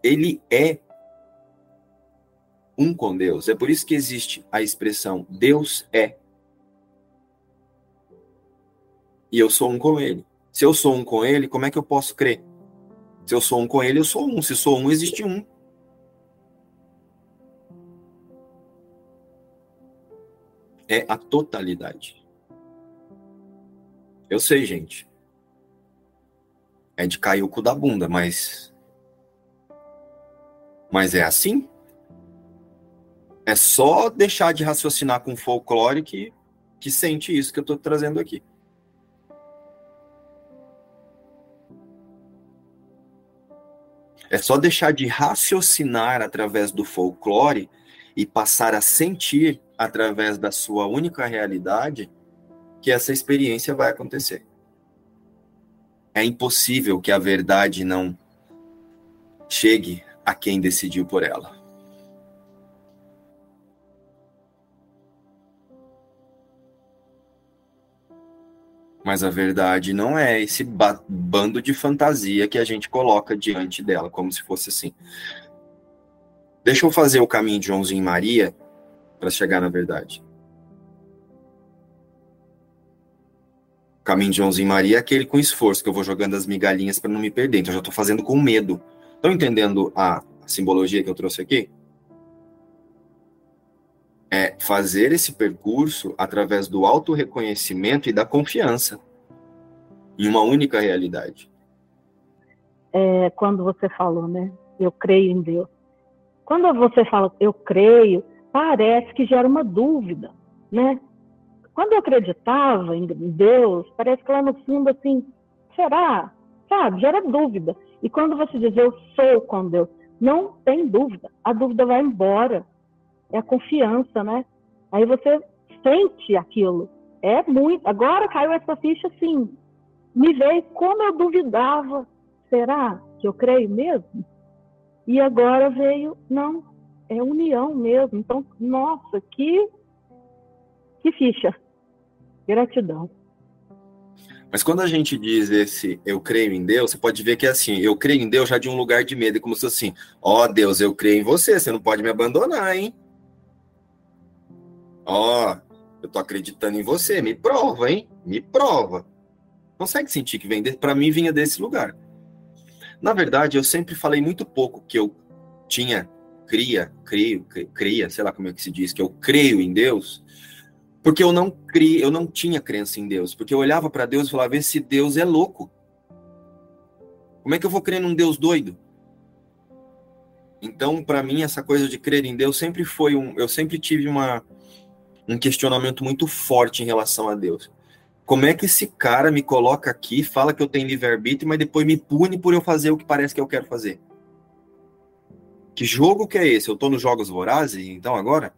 Ele é um com Deus. É por isso que existe a expressão Deus é. E eu sou um com ele. Se eu sou um com ele, como é que eu posso crer? Se eu sou um com ele, eu sou um. Se sou um, existe um. É a totalidade. Eu sei, gente. É de cair o cu da bunda, mas mas é assim? É só deixar de raciocinar com folclore que, que sente isso que eu estou trazendo aqui. É só deixar de raciocinar através do folclore e passar a sentir através da sua única realidade que essa experiência vai acontecer. É impossível que a verdade não chegue a quem decidiu por ela. Mas a verdade não é esse bando de fantasia que a gente coloca diante dela, como se fosse assim. Deixa eu fazer o caminho de Joãozinho e Maria para chegar na verdade. O caminho de Joãozinho e Maria é aquele com esforço, que eu vou jogando as migalhinhas para não me perder. Então eu já estou fazendo com medo. Estão entendendo a simbologia que eu trouxe aqui? é fazer esse percurso através do auto-reconhecimento e da confiança em uma única realidade. É, quando você falou, né? Eu creio em Deus. Quando você fala eu creio, parece que gera uma dúvida, né? Quando eu acreditava em Deus, parece que lá no fundo, assim, será? Sabe? Gera dúvida. E quando você diz eu sou com Deus, não tem dúvida. A dúvida vai embora é a confiança, né? Aí você sente aquilo. É muito. Agora caiu essa ficha assim. Me veio como eu duvidava. Será que eu creio mesmo? E agora veio, não, é união mesmo. Então, nossa, que, que ficha. Gratidão. Mas quando a gente diz esse eu creio em Deus, você pode ver que é assim, eu creio em Deus já de um lugar de medo, é como se assim, ó oh, Deus, eu creio em você, você não pode me abandonar, hein? Ó, oh, eu tô acreditando em você, me prova, hein? Me prova. Consegue sentir que vem para mim vinha desse lugar. Na verdade, eu sempre falei muito pouco que eu tinha cria, creio, cria, sei lá como é que se diz, que eu creio em Deus, porque eu não cria, eu não tinha crença em Deus, porque eu olhava para Deus e falava, esse Deus é louco. Como é que eu vou crer num Deus doido? Então, para mim, essa coisa de crer em Deus sempre foi um, eu sempre tive uma um questionamento muito forte em relação a Deus. Como é que esse cara me coloca aqui, fala que eu tenho livre-arbítrio, mas depois me pune por eu fazer o que parece que eu quero fazer? Que jogo que é esse? Eu tô nos Jogos Vorazes, então agora?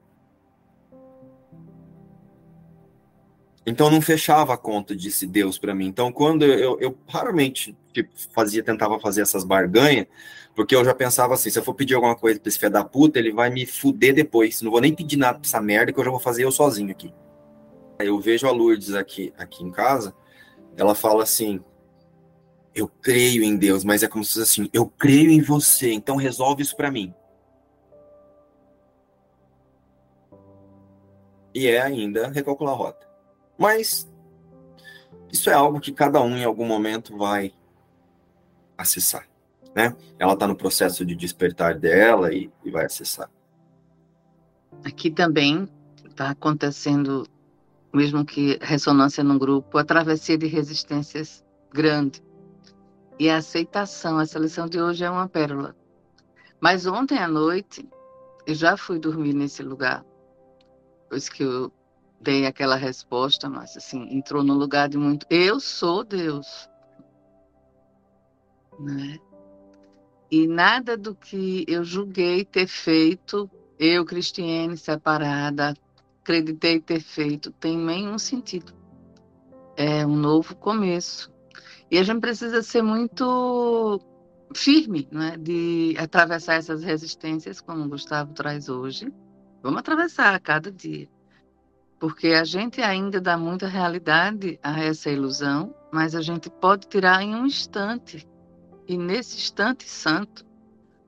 Então não fechava a conta, disse Deus para mim. Então quando eu, eu, raramente tipo, fazia, tentava fazer essas barganhas, porque eu já pensava assim, se eu for pedir alguma coisa pra esse filho da puta, ele vai me fuder depois. Não vou nem pedir nada pra essa merda que eu já vou fazer eu sozinho aqui. Eu vejo a Lourdes aqui, aqui em casa, ela fala assim, eu creio em Deus, mas é como se fosse assim, eu creio em você, então resolve isso para mim. E é ainda recalcular a rota. Mas isso é algo que cada um em algum momento vai acessar né? Ela está no processo de despertar dela e, e vai acessar. Aqui também está acontecendo, mesmo que ressonância no grupo, a travessia de resistências grande. E a aceitação, essa lição de hoje é uma pérola. Mas ontem à noite, eu já fui dormir nesse lugar. Pois que eu dei aquela resposta, mas assim, entrou no lugar de muito. Eu sou Deus. Né? E nada do que eu julguei ter feito, eu, Cristiane, separada, acreditei ter feito, tem nenhum sentido. É um novo começo. E a gente precisa ser muito firme, né, de atravessar essas resistências, como o Gustavo traz hoje. Vamos atravessar a cada dia. Porque a gente ainda dá muita realidade a essa ilusão, mas a gente pode tirar em um instante e nesse instante santo,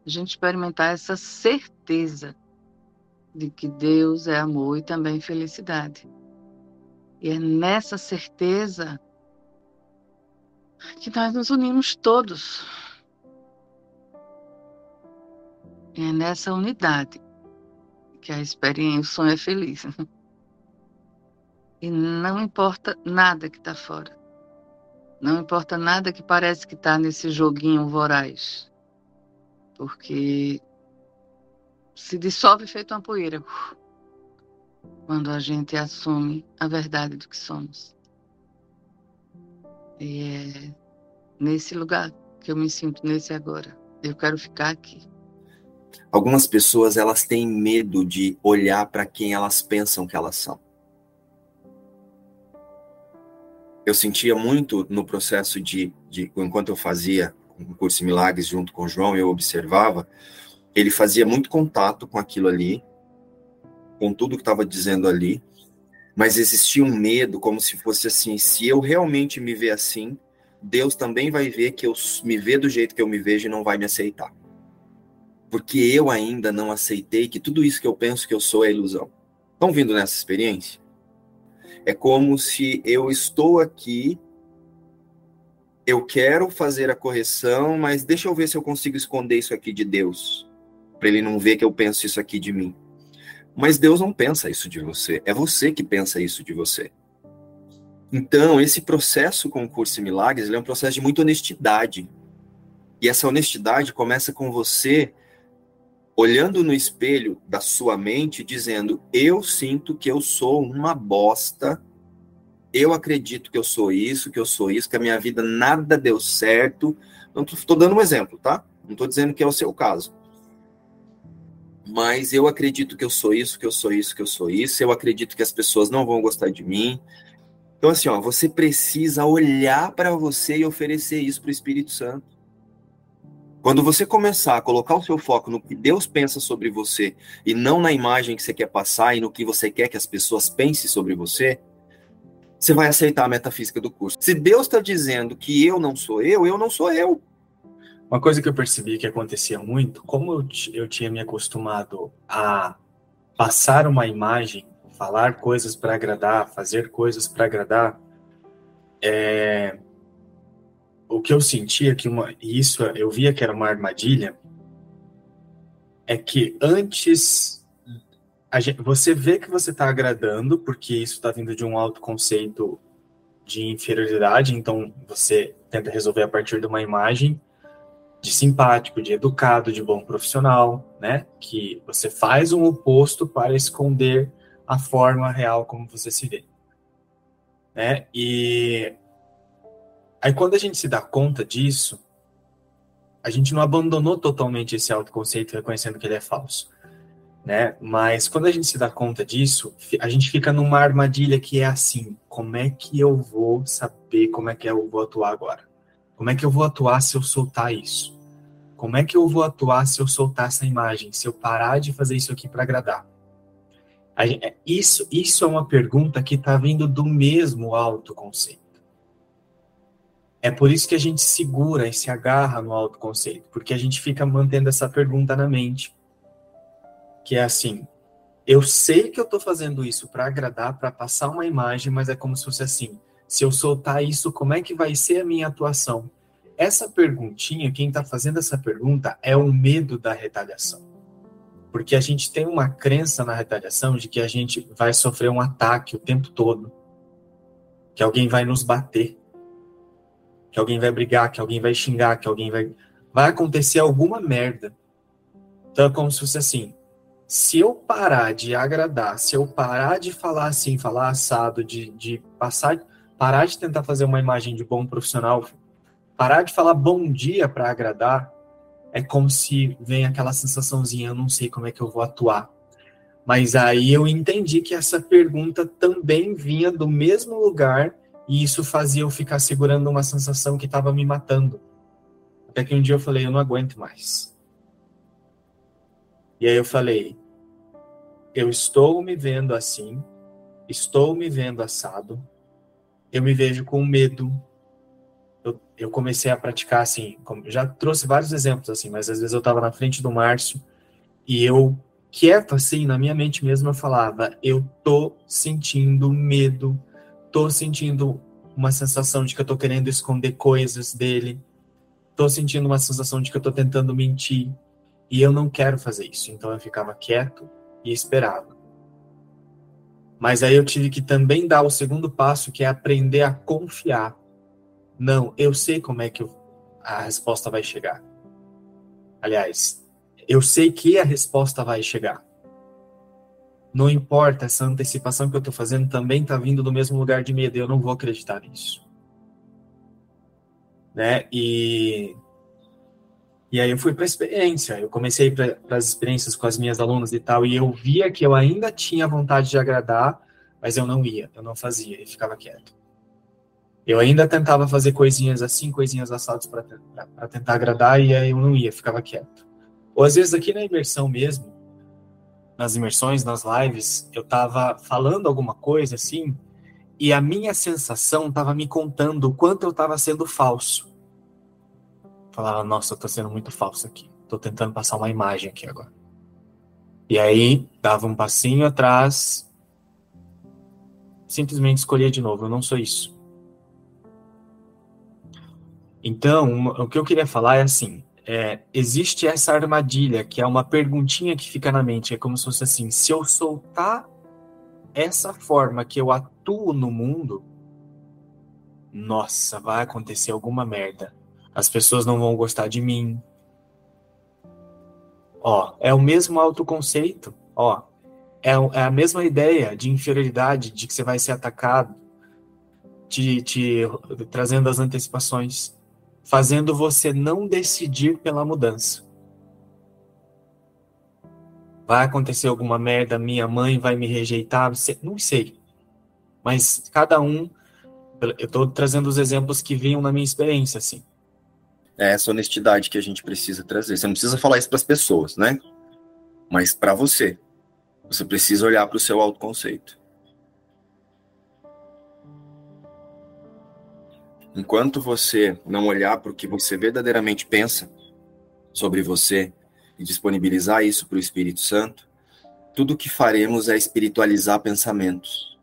a gente experimentar essa certeza de que Deus é amor e também felicidade. E é nessa certeza que nós nos unimos todos. E é nessa unidade que a experiência, o sonho é feliz. E não importa nada que está fora. Não importa nada que parece que está nesse joguinho voraz. Porque se dissolve feito uma poeira quando a gente assume a verdade do que somos. E é nesse lugar que eu me sinto nesse agora. Eu quero ficar aqui. Algumas pessoas elas têm medo de olhar para quem elas pensam que elas são. Eu sentia muito no processo de, de enquanto eu fazia um curso de milagres junto com o João, eu observava, ele fazia muito contato com aquilo ali, com tudo que estava dizendo ali, Mas existia um medo, como se fosse assim: se eu realmente me ver assim, Deus também vai ver que eu me vê do jeito que eu me vejo e não vai me aceitar. Porque eu ainda não aceitei que tudo isso que eu penso que eu sou é ilusão. Estão vindo nessa experiência? É como se eu estou aqui, eu quero fazer a correção, mas deixa eu ver se eu consigo esconder isso aqui de Deus, para ele não ver que eu penso isso aqui de mim. Mas Deus não pensa isso de você, é você que pensa isso de você. Então, esse processo com o em milagres, é um processo de muita honestidade. E essa honestidade começa com você olhando no espelho da sua mente, dizendo: Eu sinto que eu sou uma bosta, eu acredito que eu sou isso, que eu sou isso, que a minha vida nada deu certo. Não estou dando um exemplo, tá? Não estou dizendo que é o seu caso. Mas eu acredito que eu sou isso, que eu sou isso, que eu sou isso. Eu acredito que as pessoas não vão gostar de mim. Então, assim, ó, você precisa olhar para você e oferecer isso para o Espírito Santo. Quando você começar a colocar o seu foco no que Deus pensa sobre você e não na imagem que você quer passar e no que você quer que as pessoas pensem sobre você, você vai aceitar a metafísica do curso. Se Deus está dizendo que eu não sou eu, eu não sou eu. Uma coisa que eu percebi que acontecia muito, como eu, eu tinha me acostumado a passar uma imagem falar coisas para agradar, fazer coisas para agradar, é, o que eu sentia que uma, isso eu via que era uma armadilha, é que antes gente, você vê que você está agradando, porque isso está vindo de um autoconceito de inferioridade, então você tenta resolver a partir de uma imagem de simpático, de educado, de bom profissional, né? Que você faz um oposto para esconder a forma real como você se vê. Né? E aí quando a gente se dá conta disso, a gente não abandonou totalmente esse autoconceito reconhecendo que ele é falso. Né? Mas quando a gente se dá conta disso, a gente fica numa armadilha que é assim: como é que eu vou saber como é que eu vou atuar agora? Como é que eu vou atuar se eu soltar isso? Como é que eu vou atuar se eu soltar essa imagem? Se eu parar de fazer isso aqui para agradar? É, isso, isso é uma pergunta que está vindo do mesmo autoconceito. É por isso que a gente segura e se agarra no autoconceito, porque a gente fica mantendo essa pergunta na mente. Que é assim: eu sei que eu estou fazendo isso para agradar, para passar uma imagem, mas é como se fosse assim: se eu soltar isso, como é que vai ser a minha atuação? Essa perguntinha, quem está fazendo essa pergunta é o medo da retaliação. Porque a gente tem uma crença na retaliação de que a gente vai sofrer um ataque o tempo todo, que alguém vai nos bater, que alguém vai brigar, que alguém vai xingar, que alguém vai. Vai acontecer alguma merda. Então é como se fosse assim: se eu parar de agradar, se eu parar de falar assim, falar assado, de, de passar, parar de tentar fazer uma imagem de bom profissional, parar de falar bom dia para agradar, é como se vem aquela sensaçãozinha, eu não sei como é que eu vou atuar. Mas aí eu entendi que essa pergunta também vinha do mesmo lugar e isso fazia eu ficar segurando uma sensação que estava me matando. Até que um dia eu falei, eu não aguento mais. E aí eu falei, eu estou me vendo assim, estou me vendo assado, eu me vejo com medo, eu, eu comecei a praticar assim, já trouxe vários exemplos assim, mas às vezes eu estava na frente do Márcio e eu quieto assim, na minha mente mesmo eu falava, eu tô sentindo medo, tô sentindo uma sensação de que eu tô querendo esconder coisas dele, tô sentindo uma sensação de que eu tô tentando mentir e eu não quero fazer isso. Então eu ficava quieto e esperava. Mas aí eu tive que também dar o segundo passo, que é aprender a confiar não, eu sei como é que a resposta vai chegar. Aliás, eu sei que a resposta vai chegar. Não importa, essa antecipação que eu estou fazendo também está vindo do mesmo lugar de medo, eu não vou acreditar nisso. Né? E, e aí eu fui para a experiência, eu comecei para as experiências com as minhas alunas e tal, e eu via que eu ainda tinha vontade de agradar, mas eu não ia, eu não fazia, e ficava quieto. Eu ainda tentava fazer coisinhas assim, coisinhas assadas para tentar agradar, e aí eu não ia, ficava quieto. Ou às vezes aqui na imersão mesmo, nas imersões, nas lives, eu tava falando alguma coisa assim, e a minha sensação tava me contando o quanto eu tava sendo falso. Falava, nossa, eu tô sendo muito falso aqui. Tô tentando passar uma imagem aqui agora. E aí, dava um passinho atrás, simplesmente escolhia de novo, eu não sou isso. Então, o que eu queria falar é assim: é, existe essa armadilha, que é uma perguntinha que fica na mente, é como se fosse assim: se eu soltar essa forma que eu atuo no mundo, nossa, vai acontecer alguma merda. As pessoas não vão gostar de mim. Ó, é o mesmo autoconceito, ó. É, é a mesma ideia de inferioridade, de que você vai ser atacado, te, te trazendo as antecipações fazendo você não decidir pela mudança. Vai acontecer alguma merda, minha mãe vai me rejeitar, não sei. Mas cada um, eu estou trazendo os exemplos que vinham na minha experiência, assim. É essa honestidade que a gente precisa trazer. Você não precisa falar isso para as pessoas, né? Mas para você. Você precisa olhar para o seu autoconceito. Enquanto você não olhar para o que você verdadeiramente pensa sobre você e disponibilizar isso para o Espírito Santo, tudo o que faremos é espiritualizar pensamentos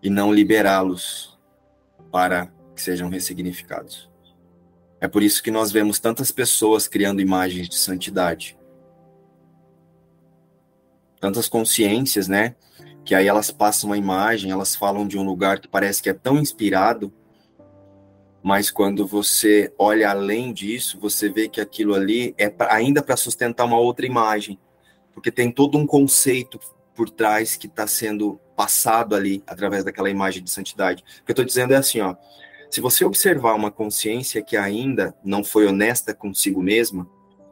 e não liberá-los para que sejam ressignificados. É por isso que nós vemos tantas pessoas criando imagens de santidade. Tantas consciências, né? Que aí elas passam uma imagem, elas falam de um lugar que parece que é tão inspirado, mas quando você olha além disso, você vê que aquilo ali é pra, ainda para sustentar uma outra imagem, porque tem todo um conceito por trás que está sendo passado ali através daquela imagem de santidade. O que eu estou dizendo é assim, ó, se você observar uma consciência que ainda não foi honesta consigo mesma,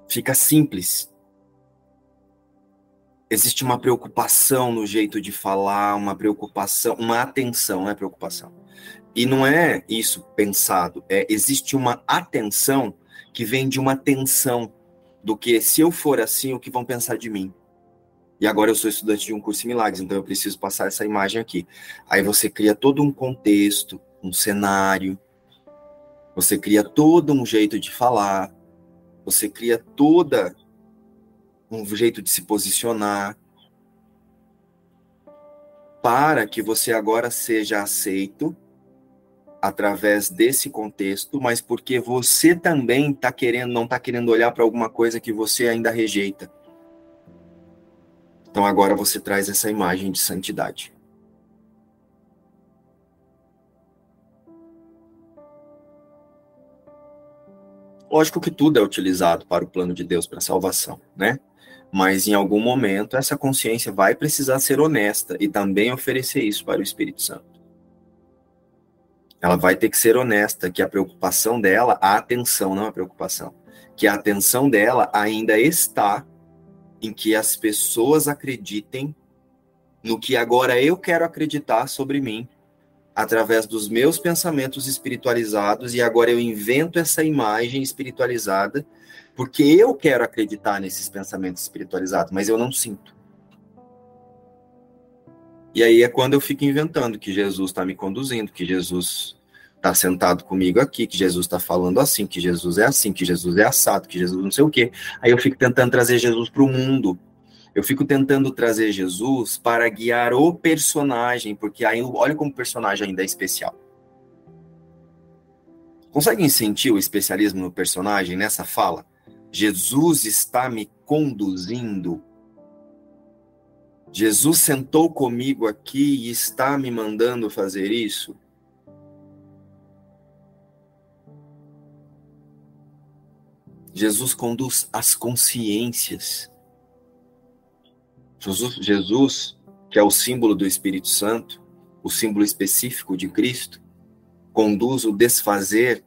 fica simples existe uma preocupação no jeito de falar, uma preocupação, uma atenção, não é preocupação. E não é isso pensado, é existe uma atenção que vem de uma tensão do que se eu for assim, o que vão pensar de mim? E agora eu sou estudante de um curso em milagres, então eu preciso passar essa imagem aqui. Aí você cria todo um contexto, um cenário, você cria todo um jeito de falar, você cria toda um jeito de se posicionar, para que você agora seja aceito através desse contexto, mas porque você também tá querendo, não está querendo olhar para alguma coisa que você ainda rejeita. Então agora você traz essa imagem de santidade. Lógico que tudo é utilizado para o plano de Deus para a salvação, né? Mas em algum momento essa consciência vai precisar ser honesta e também oferecer isso para o Espírito Santo. Ela vai ter que ser honesta que a preocupação dela, a atenção, não a preocupação, que a atenção dela ainda está em que as pessoas acreditem no que agora eu quero acreditar sobre mim, através dos meus pensamentos espiritualizados, e agora eu invento essa imagem espiritualizada porque eu quero acreditar nesses pensamentos espiritualizados, mas eu não sinto. E aí é quando eu fico inventando que Jesus está me conduzindo, que Jesus está sentado comigo aqui, que Jesus está falando assim, que Jesus é assim, que Jesus é assado, que Jesus não sei o quê. Aí eu fico tentando trazer Jesus para o mundo. Eu fico tentando trazer Jesus para guiar o personagem, porque aí olha como o personagem ainda é especial. Conseguem sentir o especialismo no personagem nessa fala? Jesus está me conduzindo. Jesus sentou comigo aqui e está me mandando fazer isso. Jesus conduz as consciências. Jesus, Jesus, que é o símbolo do Espírito Santo, o símbolo específico de Cristo, conduz o desfazer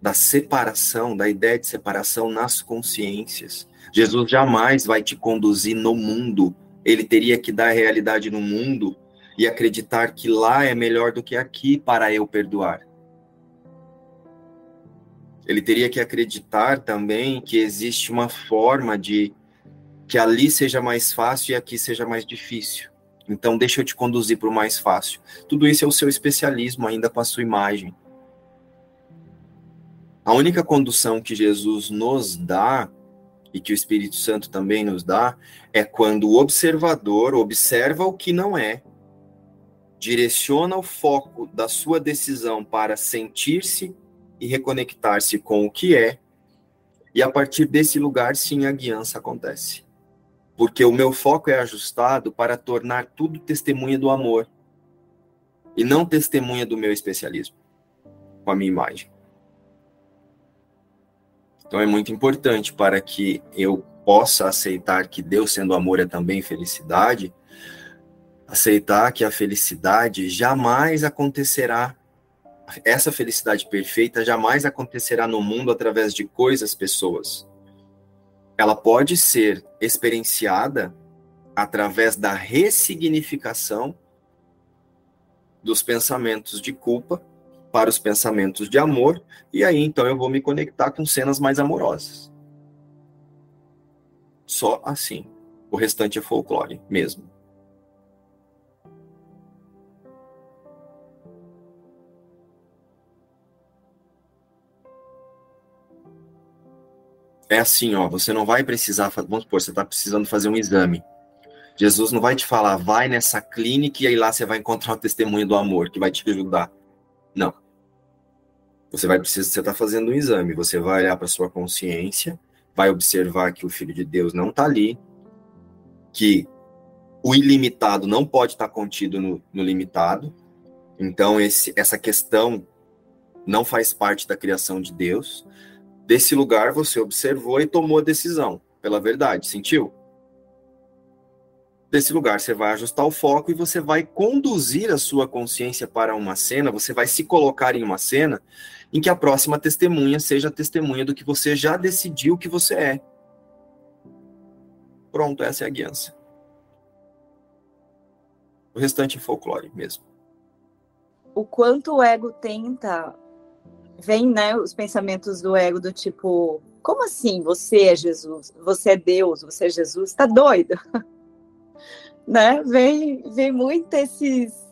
da separação, da ideia de separação nas consciências. Jesus jamais vai te conduzir no mundo. Ele teria que dar a realidade no mundo e acreditar que lá é melhor do que aqui para eu perdoar. Ele teria que acreditar também que existe uma forma de que ali seja mais fácil e aqui seja mais difícil. Então, deixa eu te conduzir para o mais fácil. Tudo isso é o seu especialismo ainda com a sua imagem. A única condução que Jesus nos dá e que o Espírito Santo também nos dá é quando o observador observa o que não é, direciona o foco da sua decisão para sentir-se e reconectar-se com o que é, e a partir desse lugar sim a guiança acontece porque o meu foco é ajustado para tornar tudo testemunha do amor e não testemunha do meu especialismo com a minha imagem. Então é muito importante para que eu possa aceitar que Deus sendo amor é também felicidade, aceitar que a felicidade jamais acontecerá. Essa felicidade perfeita jamais acontecerá no mundo através de coisas, pessoas. Ela pode ser experienciada através da ressignificação dos pensamentos de culpa para os pensamentos de amor, e aí então eu vou me conectar com cenas mais amorosas. Só assim. O restante é folclore mesmo. é assim, ó, você não vai precisar, vamos supor, você está precisando fazer um exame. Jesus não vai te falar, vai nessa clínica e aí lá você vai encontrar o testemunho do amor que vai te ajudar. Não. Você vai precisar, você está fazendo um exame, você vai olhar para sua consciência, vai observar que o Filho de Deus não está ali, que o ilimitado não pode estar tá contido no, no limitado. Então esse, essa questão não faz parte da criação de Deus. Desse lugar você observou e tomou a decisão pela verdade, sentiu? Desse lugar você vai ajustar o foco e você vai conduzir a sua consciência para uma cena, você vai se colocar em uma cena em que a próxima testemunha seja a testemunha do que você já decidiu que você é. Pronto, essa é a guiança. O restante é folclore mesmo. O quanto o ego tenta vem, né, os pensamentos do ego do tipo, como assim você é Jesus? Você é Deus, você é Jesus? Tá doido? né? Vem, vem muito esses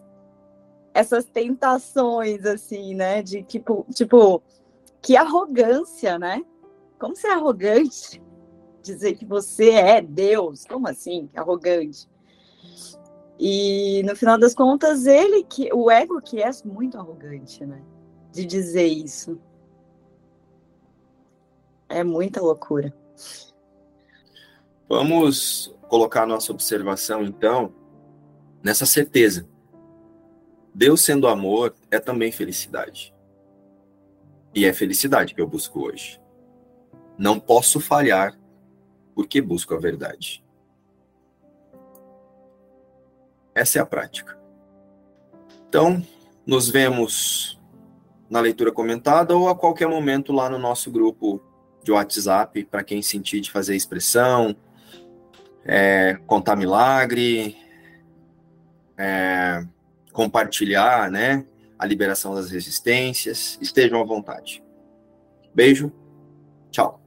essas tentações assim, né, de tipo, tipo, que arrogância, né? Como ser arrogante? Dizer que você é Deus, como assim? Arrogante. E no final das contas, ele que o ego que é muito arrogante, né? de dizer isso. É muita loucura. Vamos colocar nossa observação, então, nessa certeza. Deus sendo amor é também felicidade. E é felicidade que eu busco hoje. Não posso falhar porque busco a verdade. Essa é a prática. Então, nos vemos na leitura comentada ou a qualquer momento lá no nosso grupo de WhatsApp, para quem sentir de fazer expressão, é, contar milagre, é, compartilhar né, a liberação das resistências. Estejam à vontade. Beijo, tchau.